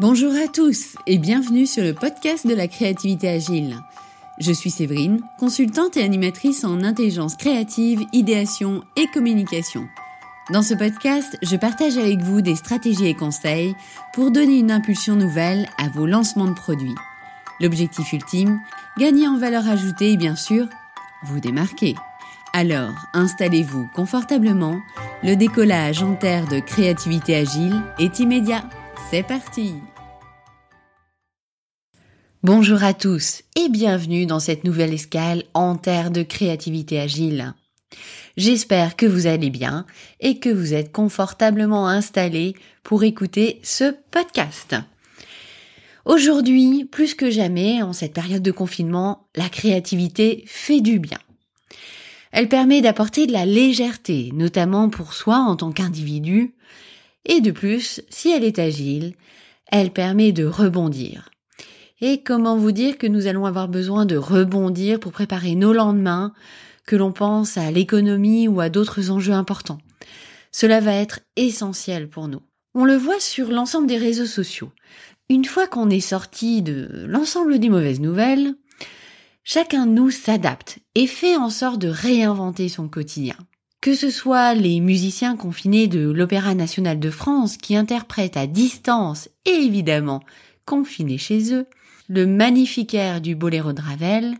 Bonjour à tous et bienvenue sur le podcast de la créativité agile. Je suis Séverine, consultante et animatrice en intelligence créative, idéation et communication. Dans ce podcast, je partage avec vous des stratégies et conseils pour donner une impulsion nouvelle à vos lancements de produits. L'objectif ultime, gagner en valeur ajoutée et bien sûr, vous démarquer. Alors, installez-vous confortablement, le décollage en terre de créativité agile est immédiat. C'est parti Bonjour à tous et bienvenue dans cette nouvelle escale en terre de créativité agile. J'espère que vous allez bien et que vous êtes confortablement installés pour écouter ce podcast. Aujourd'hui, plus que jamais, en cette période de confinement, la créativité fait du bien. Elle permet d'apporter de la légèreté, notamment pour soi en tant qu'individu, et de plus, si elle est agile, elle permet de rebondir. Et comment vous dire que nous allons avoir besoin de rebondir pour préparer nos lendemains, que l'on pense à l'économie ou à d'autres enjeux importants? Cela va être essentiel pour nous. On le voit sur l'ensemble des réseaux sociaux. Une fois qu'on est sorti de l'ensemble des mauvaises nouvelles, chacun de nous s'adapte et fait en sorte de réinventer son quotidien. Que ce soit les musiciens confinés de l'Opéra national de France qui interprètent à distance et évidemment confinés chez eux, le magnifique air du Boléro de Ravel,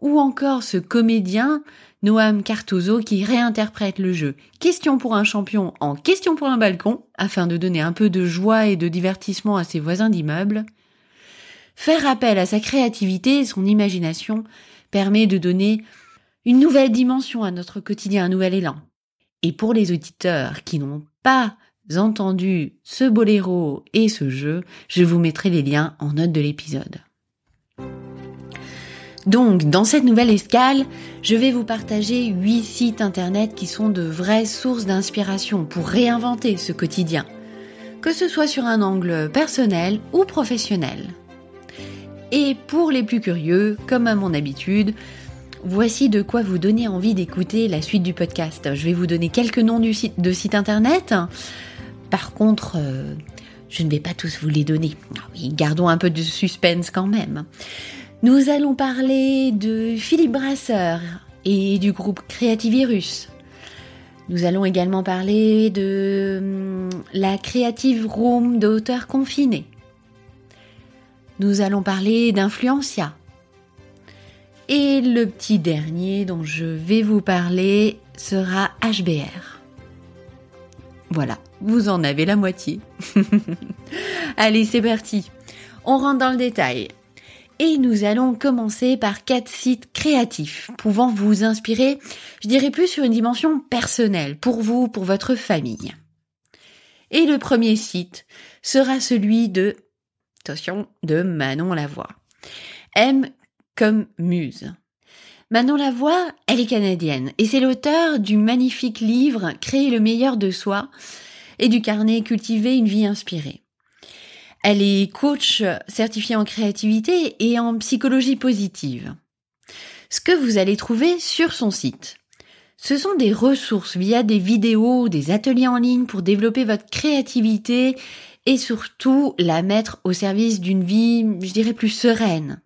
ou encore ce comédien Noam Cartozo qui réinterprète le jeu Question pour un champion en Question pour un balcon afin de donner un peu de joie et de divertissement à ses voisins d'immeuble. Faire appel à sa créativité et son imagination permet de donner une nouvelle dimension à notre quotidien, un nouvel élan. Et pour les auditeurs qui n'ont pas entendu ce boléro et ce jeu, je vous mettrai les liens en note de l'épisode. Donc, dans cette nouvelle escale, je vais vous partager huit sites internet qui sont de vraies sources d'inspiration pour réinventer ce quotidien, que ce soit sur un angle personnel ou professionnel. Et pour les plus curieux, comme à mon habitude, Voici de quoi vous donner envie d'écouter la suite du podcast. Je vais vous donner quelques noms de sites internet. Par contre, euh, je ne vais pas tous vous les donner. Ah gardons un peu de suspense quand même. Nous allons parler de Philippe Brasseur et du groupe Creativirus. Nous allons également parler de hum, la Creative Room d'auteurs confinés. Nous allons parler d'Influencia et le petit dernier dont je vais vous parler sera HBR. Voilà, vous en avez la moitié. Allez, c'est parti. On rentre dans le détail. Et nous allons commencer par quatre sites créatifs pouvant vous inspirer, je dirais plus sur une dimension personnelle, pour vous, pour votre famille. Et le premier site sera celui de, attention, de Manon Lavoie. M comme muse. Manon Lavoie, elle est canadienne et c'est l'auteur du magnifique livre Créer le meilleur de soi et du carnet Cultiver une vie inspirée. Elle est coach certifiée en créativité et en psychologie positive. Ce que vous allez trouver sur son site, ce sont des ressources via des vidéos, des ateliers en ligne pour développer votre créativité et surtout la mettre au service d'une vie, je dirais, plus sereine.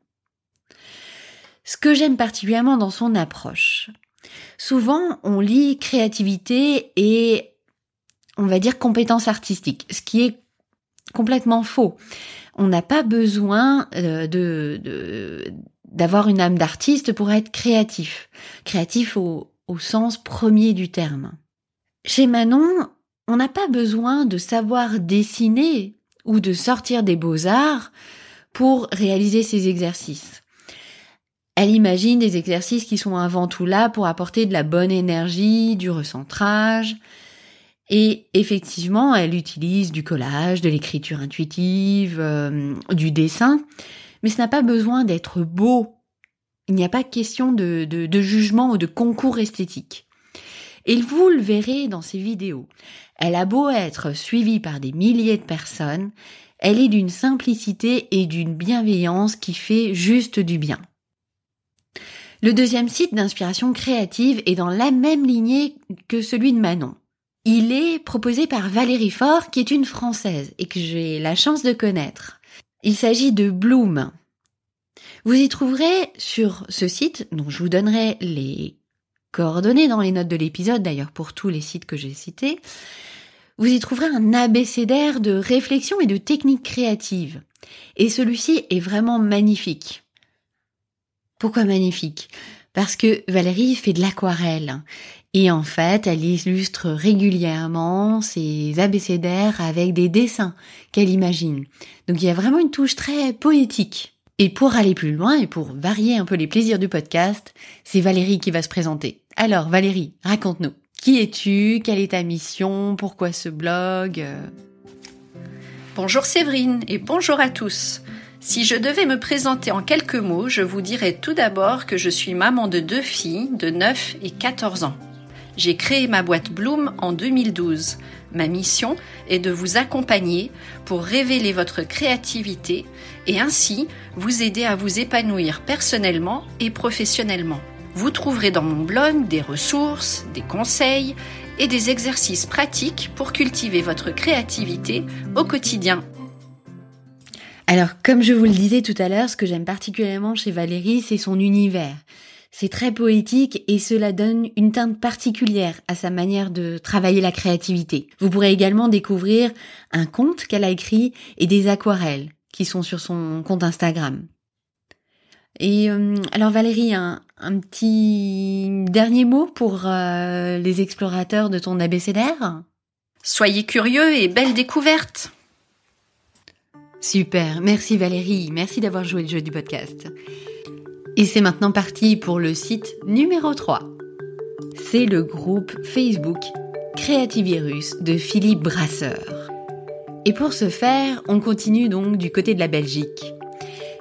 Ce que j'aime particulièrement dans son approche, souvent on lit créativité et on va dire compétence artistique, ce qui est complètement faux. On n'a pas besoin euh, de, d'avoir une âme d'artiste pour être créatif. Créatif au, au sens premier du terme. Chez Manon, on n'a pas besoin de savoir dessiner ou de sortir des beaux-arts pour réaliser ces exercices. Elle imagine des exercices qui sont avant tout là pour apporter de la bonne énergie, du recentrage. Et effectivement, elle utilise du collage, de l'écriture intuitive, euh, du dessin, mais ce n'a pas besoin d'être beau. Il n'y a pas question de, de, jugement ou de concours esthétique. Et vous le verrez dans ses vidéos. Elle a beau être suivie par des milliers de personnes, elle est d'une simplicité et d'une bienveillance qui fait juste du bien. Le deuxième site d'inspiration créative est dans la même lignée que celui de Manon. Il est proposé par Valérie Faure, qui est une Française et que j'ai la chance de connaître. Il s'agit de Bloom. Vous y trouverez sur ce site, dont je vous donnerai les coordonnées dans les notes de l'épisode, d'ailleurs pour tous les sites que j'ai cités, vous y trouverez un abécédaire de réflexion et de techniques créatives. Et celui-ci est vraiment magnifique. Pourquoi magnifique? Parce que Valérie fait de l'aquarelle. Et en fait, elle illustre régulièrement ses abécédaires avec des dessins qu'elle imagine. Donc il y a vraiment une touche très poétique. Et pour aller plus loin et pour varier un peu les plaisirs du podcast, c'est Valérie qui va se présenter. Alors Valérie, raconte-nous. Qui es-tu? Quelle est ta mission? Pourquoi ce blog? Bonjour Séverine et bonjour à tous. Si je devais me présenter en quelques mots, je vous dirais tout d'abord que je suis maman de deux filles de 9 et 14 ans. J'ai créé ma boîte Bloom en 2012. Ma mission est de vous accompagner pour révéler votre créativité et ainsi vous aider à vous épanouir personnellement et professionnellement. Vous trouverez dans mon blog des ressources, des conseils et des exercices pratiques pour cultiver votre créativité au quotidien. Alors, comme je vous le disais tout à l'heure, ce que j'aime particulièrement chez Valérie, c'est son univers. C'est très poétique et cela donne une teinte particulière à sa manière de travailler la créativité. Vous pourrez également découvrir un conte qu'elle a écrit et des aquarelles qui sont sur son compte Instagram. Et euh, alors Valérie, un, petit dernier mot pour euh, les explorateurs de ton abécédaire? Soyez curieux et belle découverte Super, merci Valérie, merci d'avoir joué le jeu du podcast. Et c'est maintenant parti pour le site numéro 3. C'est le groupe Facebook Créativirus de Philippe Brasseur. Et pour ce faire, on continue donc du côté de la Belgique.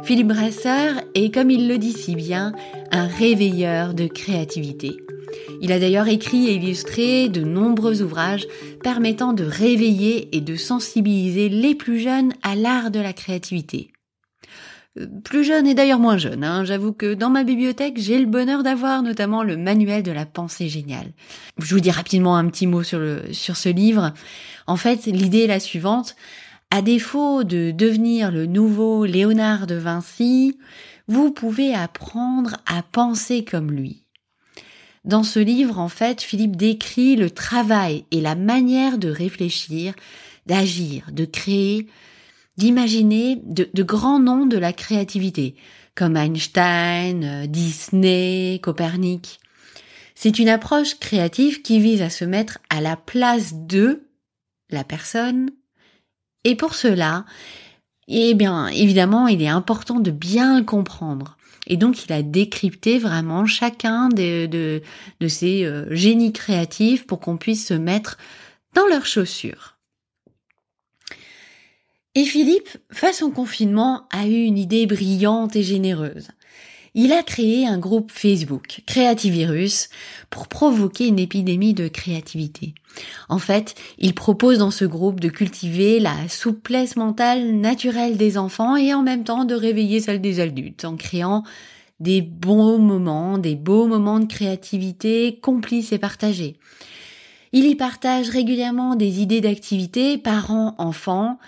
Philippe Brasseur est, comme il le dit si bien, un réveilleur de créativité. Il a d'ailleurs écrit et illustré de nombreux ouvrages permettant de réveiller et de sensibiliser les plus jeunes à l'art de la créativité. Euh, plus jeune et d'ailleurs moins jeune, hein. j'avoue que dans ma bibliothèque, j'ai le bonheur d'avoir notamment le manuel de la pensée géniale. Je vous dis rapidement un petit mot sur, le, sur ce livre. En fait, l'idée est la suivante. À défaut de devenir le nouveau Léonard de Vinci, vous pouvez apprendre à penser comme lui. Dans ce livre, en fait, Philippe décrit le travail et la manière de réfléchir, d'agir, de créer, d'imaginer de, grands noms de la créativité, comme Einstein, Disney, Copernic. C'est une approche créative qui vise à se mettre à la place de la personne, et pour cela, eh bien, évidemment, il est important de bien le comprendre. Et donc, il a décrypté vraiment chacun de, de, de ces euh, génies créatifs pour qu'on puisse se mettre dans leurs chaussures. Et Philippe, face au confinement, a eu une idée brillante et généreuse il a créé un groupe Facebook, Créativirus, pour provoquer une épidémie de créativité. En fait, il propose dans ce groupe de cultiver la souplesse mentale naturelle des enfants et en même temps de réveiller celle des adultes en créant des bons moments, des beaux moments de créativité complices et partagés. Il y partage régulièrement des idées d'activités parents-enfants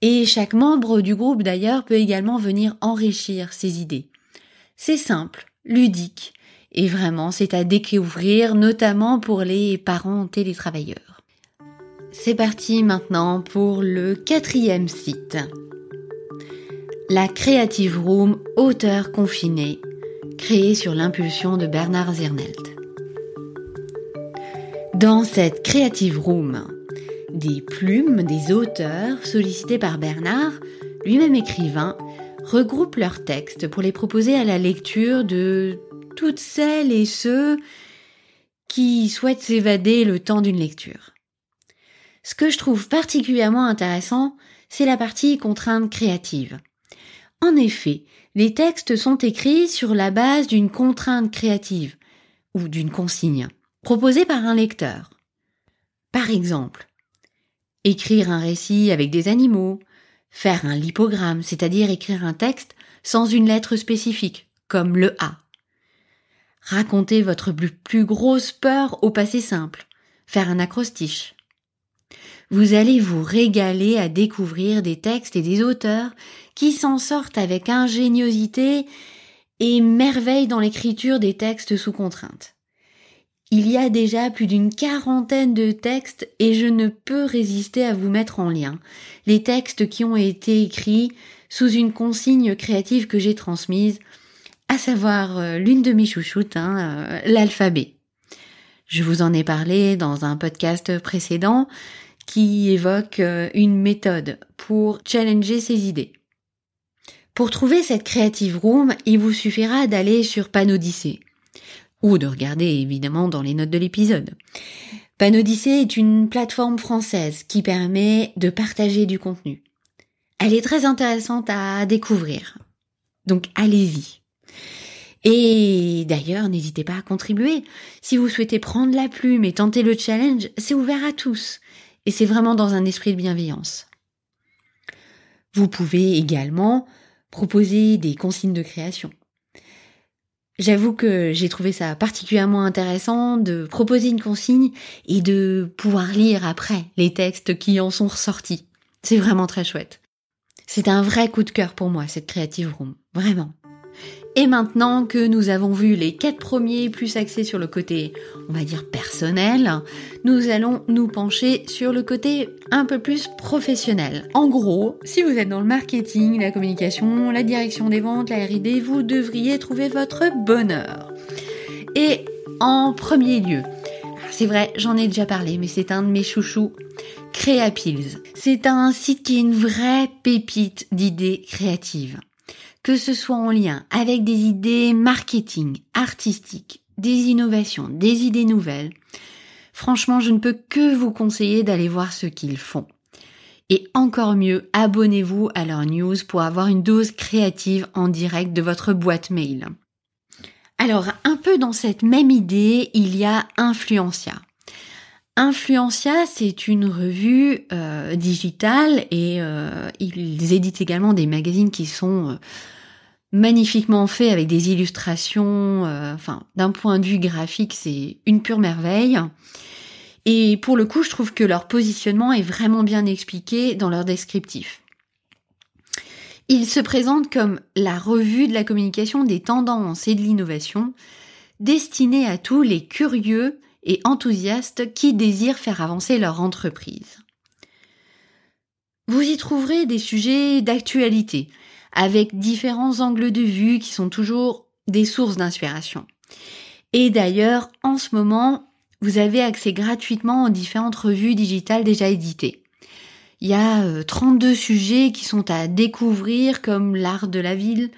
et chaque membre du groupe d'ailleurs peut également venir enrichir ces idées. C'est simple, ludique, et vraiment c'est à découvrir, notamment pour les parents télétravailleurs. C'est parti maintenant pour le quatrième site. La Creative Room Auteur confiné, créée sur l'impulsion de Bernard Zernelt. Dans cette Creative Room, des plumes des auteurs sollicités par Bernard, lui-même écrivain, regroupent leurs textes pour les proposer à la lecture de toutes celles et ceux qui souhaitent s'évader le temps d'une lecture. Ce que je trouve particulièrement intéressant, c'est la partie contrainte créative. En effet, les textes sont écrits sur la base d'une contrainte créative ou d'une consigne proposée par un lecteur. Par exemple, écrire un récit avec des animaux, Faire un lipogramme, c'est-à-dire écrire un texte sans une lettre spécifique, comme le A. Raconter votre plus grosse peur au passé simple, faire un acrostiche. Vous allez vous régaler à découvrir des textes et des auteurs qui s'en sortent avec ingéniosité et merveille dans l'écriture des textes sous contrainte. Il y a déjà plus d'une quarantaine de textes et je ne peux résister à vous mettre en lien les textes qui ont été écrits sous une consigne créative que j'ai transmise, à savoir euh, l'une de mes chouchoutes, hein, euh, l'alphabet. Je vous en ai parlé dans un podcast précédent qui évoque euh, une méthode pour challenger ses idées. Pour trouver cette Creative Room, il vous suffira d'aller sur Panodyssée ou de regarder évidemment dans les notes de l'épisode. Panodyssée est une plateforme française qui permet de partager du contenu. Elle est très intéressante à découvrir. Donc allez-y. Et d'ailleurs, n'hésitez pas à contribuer. Si vous souhaitez prendre la plume et tenter le challenge, c'est ouvert à tous. Et c'est vraiment dans un esprit de bienveillance. Vous pouvez également proposer des consignes de création. J'avoue que j'ai trouvé ça particulièrement intéressant de proposer une consigne et de pouvoir lire après les textes qui en sont ressortis. C'est vraiment très chouette. C'est un vrai coup de cœur pour moi, cette Creative Room. Vraiment. Et maintenant que nous avons vu les quatre premiers plus axés sur le côté, on va dire personnel, nous allons nous pencher sur le côté un peu plus professionnel. En gros, si vous êtes dans le marketing, la communication, la direction des ventes, la R&D, vous devriez trouver votre bonheur. Et en premier lieu, c'est vrai, j'en ai déjà parlé, mais c'est un de mes chouchous, Creapills. C'est un site qui est une vraie pépite d'idées créatives que ce soit en lien avec des idées marketing, artistiques, des innovations, des idées nouvelles, franchement, je ne peux que vous conseiller d'aller voir ce qu'ils font. Et encore mieux, abonnez-vous à leurs news pour avoir une dose créative en direct de votre boîte mail. Alors, un peu dans cette même idée, il y a Influencia. Influencia, c'est une revue euh, digitale et euh, ils éditent également des magazines qui sont euh, magnifiquement faits avec des illustrations. enfin, d'un point de vue graphique, c'est une pure merveille. Et pour le coup, je trouve que leur positionnement est vraiment bien expliqué dans leur descriptif. Ils se présentent comme la revue de la communication des tendances et de l'innovation, destinée à tous les curieux et enthousiastes qui désirent faire avancer leur entreprise. Vous y trouverez des sujets d'actualité, avec différents angles de vue qui sont toujours des sources d'inspiration. Et d'ailleurs, en ce moment, vous avez accès gratuitement aux différentes revues digitales déjà éditées. Il y a 32 euh, sujets qui sont à découvrir comme l'art de la ville,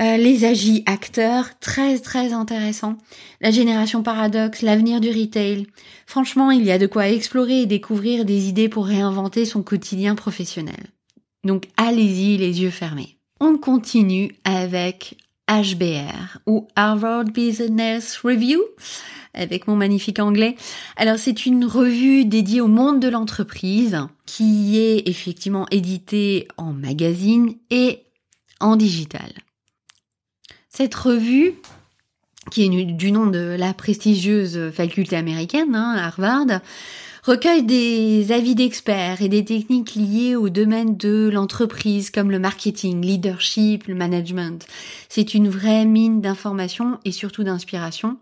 euh, les agis acteurs, très très intéressant. La génération paradoxe, l'avenir du retail. Franchement, il y a de quoi explorer et découvrir des idées pour réinventer son quotidien professionnel. Donc allez-y les yeux fermés. On continue avec HBR ou Harvard Business Review avec mon magnifique anglais. Alors c'est une revue dédiée au monde de l'entreprise qui est effectivement éditée en magazine et en digital. Cette revue, qui est du nom de la prestigieuse faculté américaine, hein, Harvard, recueille des avis d'experts et des techniques liées au domaine de l'entreprise comme le marketing, leadership, le management. C'est une vraie mine d'informations et surtout d'inspiration.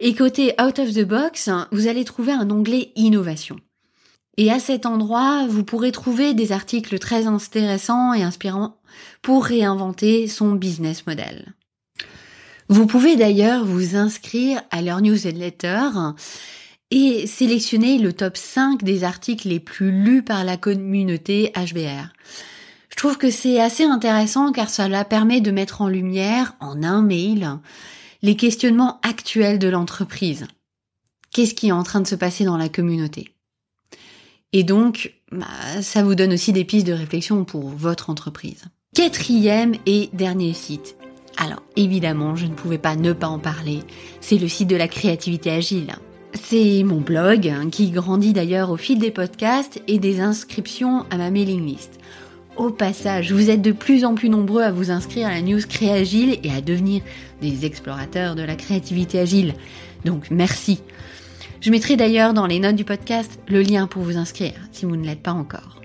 Et côté out of the box, vous allez trouver un onglet innovation. Et à cet endroit, vous pourrez trouver des articles très intéressants et inspirants pour réinventer son business model. Vous pouvez d'ailleurs vous inscrire à leur newsletter et sélectionner le top 5 des articles les plus lus par la communauté HBR. Je trouve que c'est assez intéressant car cela permet de mettre en lumière, en un mail, les questionnements actuels de l'entreprise. Qu'est-ce qui est en train de se passer dans la communauté? Et donc, bah, ça vous donne aussi des pistes de réflexion pour votre entreprise. Quatrième et dernier site, alors évidemment, je ne pouvais pas ne pas en parler. C'est le site de la créativité agile. C'est mon blog hein, qui grandit d'ailleurs au fil des podcasts et des inscriptions à ma mailing list. Au passage, vous êtes de plus en plus nombreux à vous inscrire à la news Créagile et à devenir des explorateurs de la créativité agile. Donc merci. Je mettrai d'ailleurs dans les notes du podcast le lien pour vous inscrire si vous ne l'êtes pas encore.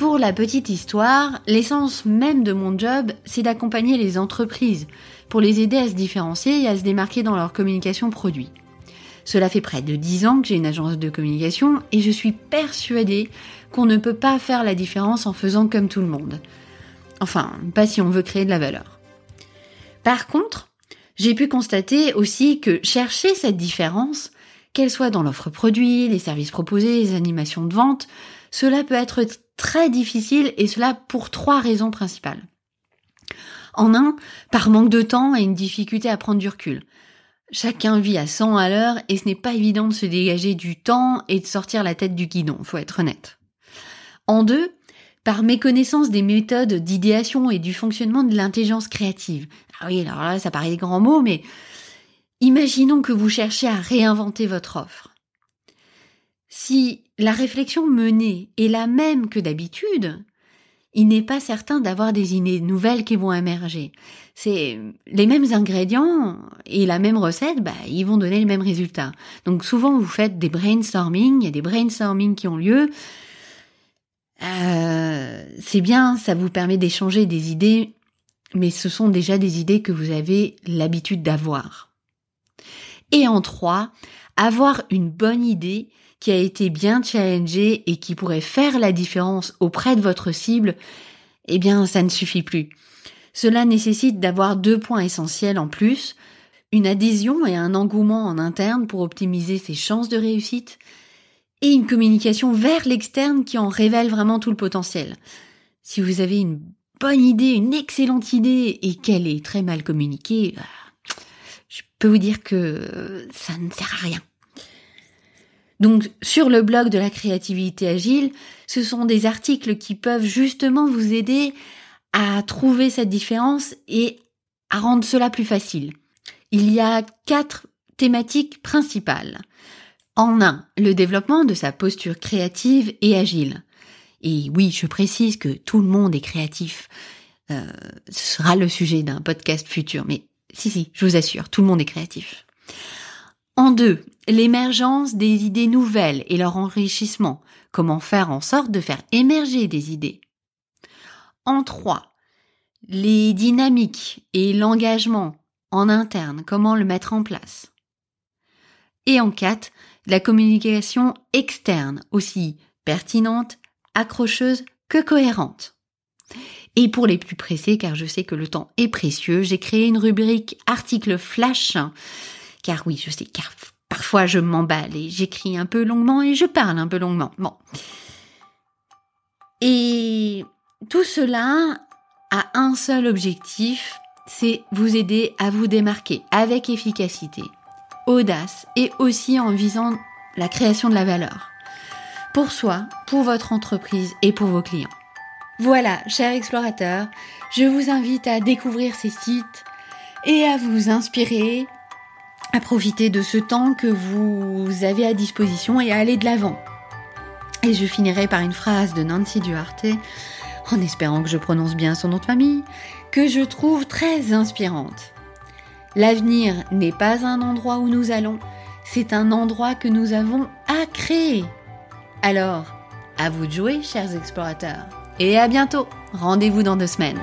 Pour la petite histoire, l'essence même de mon job, c'est d'accompagner les entreprises pour les aider à se différencier et à se démarquer dans leur communication produit. Cela fait près de 10 ans que j'ai une agence de communication et je suis persuadée qu'on ne peut pas faire la différence en faisant comme tout le monde. Enfin, pas si on veut créer de la valeur. Par contre, j'ai pu constater aussi que chercher cette différence, qu'elle soit dans l'offre produit, les services proposés, les animations de vente, cela peut être très difficile et cela pour trois raisons principales. En un, par manque de temps et une difficulté à prendre du recul. Chacun vit à 100 à l'heure et ce n'est pas évident de se dégager du temps et de sortir la tête du guidon, faut être honnête. En deux, par méconnaissance des méthodes d'idéation et du fonctionnement de l'intelligence créative. Ah oui, alors là, ça paraît des grands mots, mais imaginons que vous cherchez à réinventer votre offre. Si la réflexion menée est la même que d'habitude, il n'est pas certain d'avoir des idées nouvelles qui vont émerger. C'est les mêmes ingrédients et la même recette, bah, ils vont donner le même résultat. Donc souvent vous faites des brainstorming, il y a des brainstorming qui ont lieu. Euh, c'est bien, ça vous permet d'échanger des idées, mais ce sont déjà des idées que vous avez l'habitude d'avoir. Et en trois, avoir une bonne idée qui a été bien challengé et qui pourrait faire la différence auprès de votre cible, eh bien, ça ne suffit plus. Cela nécessite d'avoir deux points essentiels en plus, une adhésion et un engouement en interne pour optimiser ses chances de réussite, et une communication vers l'externe qui en révèle vraiment tout le potentiel. Si vous avez une bonne idée, une excellente idée, et qu'elle est très mal communiquée, bah, je peux vous dire que ça ne sert à rien. Donc sur le blog de la créativité agile, ce sont des articles qui peuvent justement vous aider à trouver cette différence et à rendre cela plus facile. Il y a quatre thématiques principales. En un, le développement de sa posture créative et agile. Et oui, je précise que tout le monde est créatif. Euh, ce sera le sujet d'un podcast futur, mais si, si, je vous assure, tout le monde est créatif. En deux, l'émergence des idées nouvelles et leur enrichissement. Comment faire en sorte de faire émerger des idées? En trois, les dynamiques et l'engagement en interne. Comment le mettre en place? Et en quatre, la communication externe, aussi pertinente, accrocheuse que cohérente. Et pour les plus pressés, car je sais que le temps est précieux, j'ai créé une rubrique article flash car oui, je sais, car parfois je m'emballe et j'écris un peu longuement et je parle un peu longuement. Bon. Et tout cela a un seul objectif, c'est vous aider à vous démarquer avec efficacité, audace et aussi en visant la création de la valeur. Pour soi, pour votre entreprise et pour vos clients. Voilà, chers explorateurs, je vous invite à découvrir ces sites et à vous inspirer à profiter de ce temps que vous avez à disposition et à aller de l'avant. Et je finirai par une phrase de Nancy Duarte, en espérant que je prononce bien son nom de famille, que je trouve très inspirante. L'avenir n'est pas un endroit où nous allons, c'est un endroit que nous avons à créer. Alors, à vous de jouer, chers explorateurs. Et à bientôt. Rendez-vous dans deux semaines.